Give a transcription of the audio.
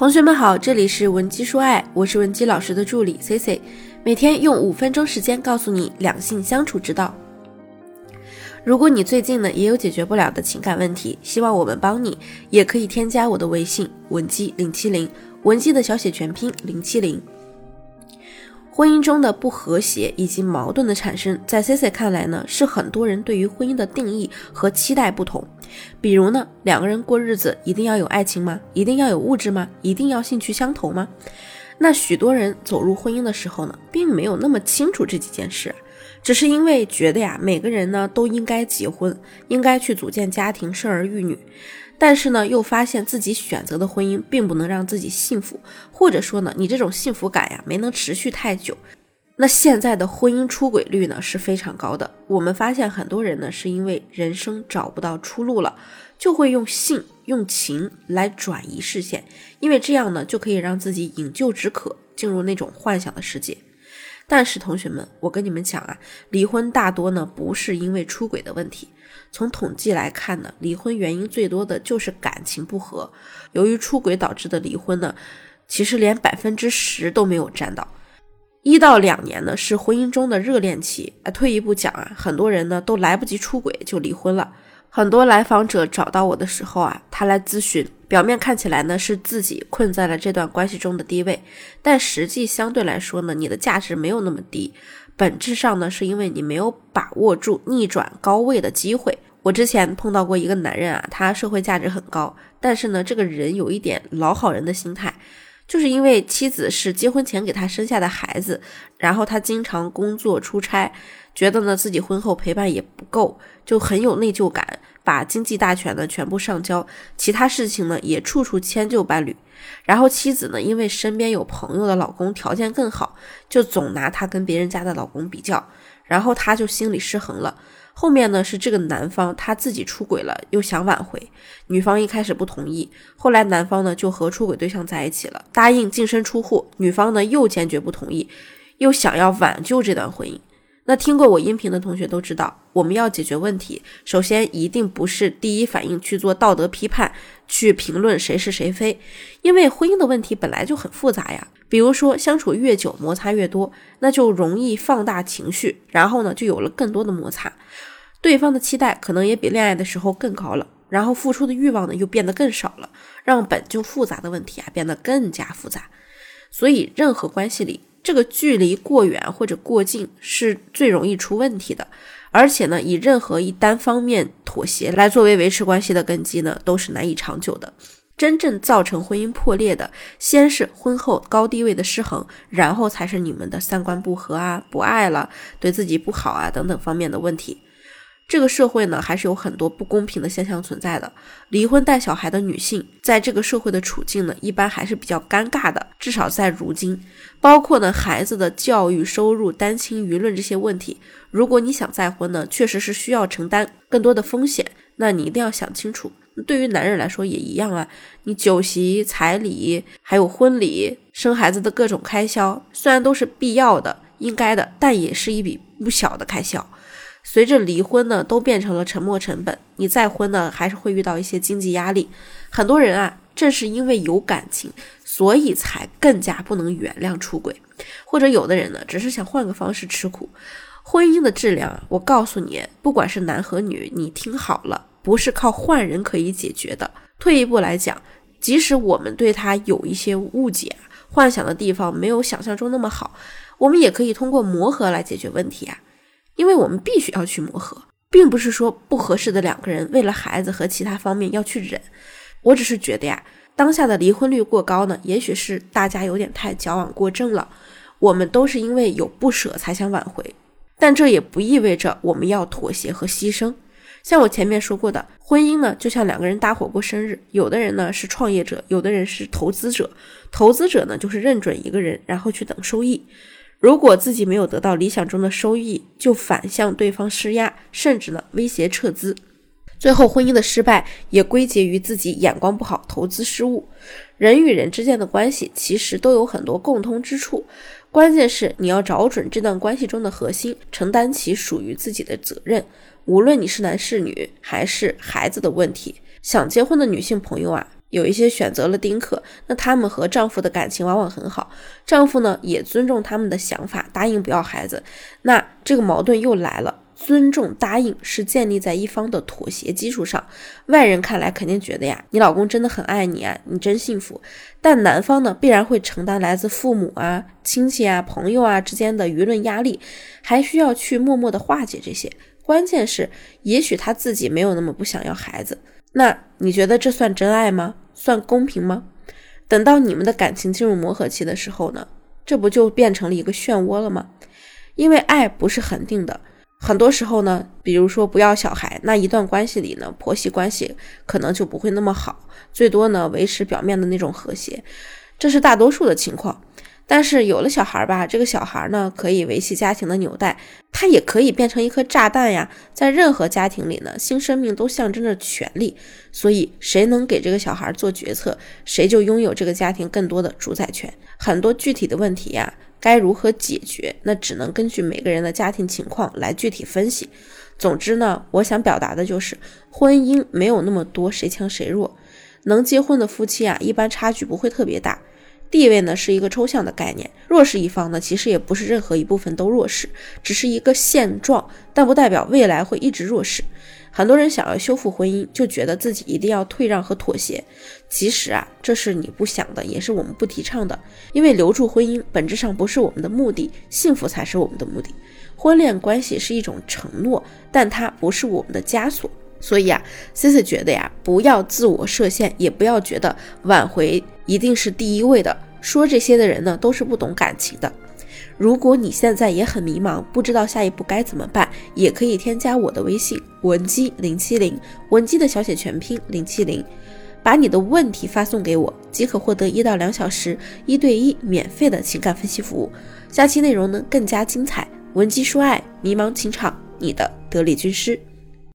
同学们好，这里是文姬说爱，我是文姬老师的助理 C C，每天用五分钟时间告诉你两性相处之道。如果你最近呢也有解决不了的情感问题，希望我们帮你，也可以添加我的微信文姬零七零，文姬的小写全拼零七零。婚姻中的不和谐以及矛盾的产生，在 C C 看来呢，是很多人对于婚姻的定义和期待不同。比如呢，两个人过日子一定要有爱情吗？一定要有物质吗？一定要兴趣相投吗？那许多人走入婚姻的时候呢，并没有那么清楚这几件事，只是因为觉得呀，每个人呢都应该结婚，应该去组建家庭，生儿育女。但是呢，又发现自己选择的婚姻并不能让自己幸福，或者说呢，你这种幸福感呀没能持续太久。那现在的婚姻出轨率呢是非常高的。我们发现很多人呢是因为人生找不到出路了，就会用性、用情来转移视线，因为这样呢就可以让自己饮鸩止渴，进入那种幻想的世界。但是同学们，我跟你们讲啊，离婚大多呢不是因为出轨的问题。从统计来看呢，离婚原因最多的就是感情不和。由于出轨导致的离婚呢，其实连百分之十都没有占到。一到两年呢是婚姻中的热恋期。啊，退一步讲啊，很多人呢都来不及出轨就离婚了。很多来访者找到我的时候啊，他来咨询，表面看起来呢是自己困在了这段关系中的低位，但实际相对来说呢，你的价值没有那么低。本质上呢，是因为你没有把握住逆转高位的机会。我之前碰到过一个男人啊，他社会价值很高，但是呢，这个人有一点老好人的心态，就是因为妻子是结婚前给他生下的孩子，然后他经常工作出差。觉得呢自己婚后陪伴也不够，就很有内疚感，把经济大权呢全部上交，其他事情呢也处处迁就伴侣。然后妻子呢因为身边有朋友的老公条件更好，就总拿他跟别人家的老公比较，然后他就心理失衡了。后面呢是这个男方他自己出轨了，又想挽回，女方一开始不同意，后来男方呢就和出轨对象在一起了，答应净身出户，女方呢又坚决不同意，又想要挽救这段婚姻。那听过我音频的同学都知道，我们要解决问题，首先一定不是第一反应去做道德批判，去评论谁是谁非，因为婚姻的问题本来就很复杂呀。比如说相处越久，摩擦越多，那就容易放大情绪，然后呢就有了更多的摩擦，对方的期待可能也比恋爱的时候更高了，然后付出的欲望呢又变得更少了，让本就复杂的问题啊变得更加复杂。所以任何关系里。这个距离过远或者过近是最容易出问题的，而且呢，以任何一单方面妥协来作为维持关系的根基呢，都是难以长久的。真正造成婚姻破裂的，先是婚后高低位的失衡，然后才是你们的三观不合啊、不爱了、对自己不好啊等等方面的问题。这个社会呢，还是有很多不公平的现象存在的。离婚带小孩的女性，在这个社会的处境呢，一般还是比较尴尬的。至少在如今，包括呢孩子的教育、收入、单亲舆论这些问题，如果你想再婚呢，确实是需要承担更多的风险。那你一定要想清楚。对于男人来说也一样啊，你酒席、彩礼，还有婚礼、生孩子的各种开销，虽然都是必要的、应该的，但也是一笔不小的开销。随着离婚呢，都变成了沉没成本。你再婚呢，还是会遇到一些经济压力。很多人啊，正是因为有感情，所以才更加不能原谅出轨。或者有的人呢，只是想换个方式吃苦。婚姻的质量，我告诉你，不管是男和女，你听好了，不是靠换人可以解决的。退一步来讲，即使我们对他有一些误解，幻想的地方没有想象中那么好，我们也可以通过磨合来解决问题啊。因为我们必须要去磨合，并不是说不合适的两个人为了孩子和其他方面要去忍。我只是觉得呀，当下的离婚率过高呢，也许是大家有点太矫枉过正了。我们都是因为有不舍才想挽回，但这也不意味着我们要妥协和牺牲。像我前面说过的，婚姻呢就像两个人搭伙过生日，有的人呢是创业者，有的人是投资者。投资者呢就是认准一个人，然后去等收益。如果自己没有得到理想中的收益，就反向对方施压，甚至呢威胁撤资，最后婚姻的失败也归结于自己眼光不好、投资失误。人与人之间的关系其实都有很多共通之处，关键是你要找准这段关系中的核心，承担起属于自己的责任。无论你是男是女，还是孩子的问题，想结婚的女性朋友啊。有一些选择了丁克，那他们和丈夫的感情往往很好，丈夫呢也尊重他们的想法，答应不要孩子。那这个矛盾又来了，尊重答应是建立在一方的妥协基础上，外人看来肯定觉得呀，你老公真的很爱你啊，你真幸福。但男方呢必然会承担来自父母啊、亲戚啊、朋友啊之间的舆论压力，还需要去默默的化解这些。关键是，也许他自己没有那么不想要孩子。那你觉得这算真爱吗？算公平吗？等到你们的感情进入磨合期的时候呢，这不就变成了一个漩涡了吗？因为爱不是恒定的，很多时候呢，比如说不要小孩，那一段关系里呢，婆媳关系可能就不会那么好，最多呢维持表面的那种和谐，这是大多数的情况。但是有了小孩吧，这个小孩呢可以维系家庭的纽带，他也可以变成一颗炸弹呀。在任何家庭里呢，新生命都象征着权利，所以谁能给这个小孩做决策，谁就拥有这个家庭更多的主宰权。很多具体的问题呀，该如何解决，那只能根据每个人的家庭情况来具体分析。总之呢，我想表达的就是，婚姻没有那么多谁强谁弱，能结婚的夫妻啊，一般差距不会特别大。地位呢是一个抽象的概念，弱势一方呢其实也不是任何一部分都弱势，只是一个现状，但不代表未来会一直弱势。很多人想要修复婚姻，就觉得自己一定要退让和妥协，其实啊，这是你不想的，也是我们不提倡的。因为留住婚姻本质上不是我们的目的，幸福才是我们的目的。婚恋关系是一种承诺，但它不是我们的枷锁。所以啊，C C 觉得呀，不要自我设限，也不要觉得挽回一定是第一位的。说这些的人呢，都是不懂感情的。如果你现在也很迷茫，不知道下一步该怎么办，也可以添加我的微信文姬零七零，文姬的小写全拼零七零，把你的问题发送给我，即可获得一到两小时一对一免费的情感分析服务。下期内容呢更加精彩，文姬说爱，迷茫情场，你的得力军师。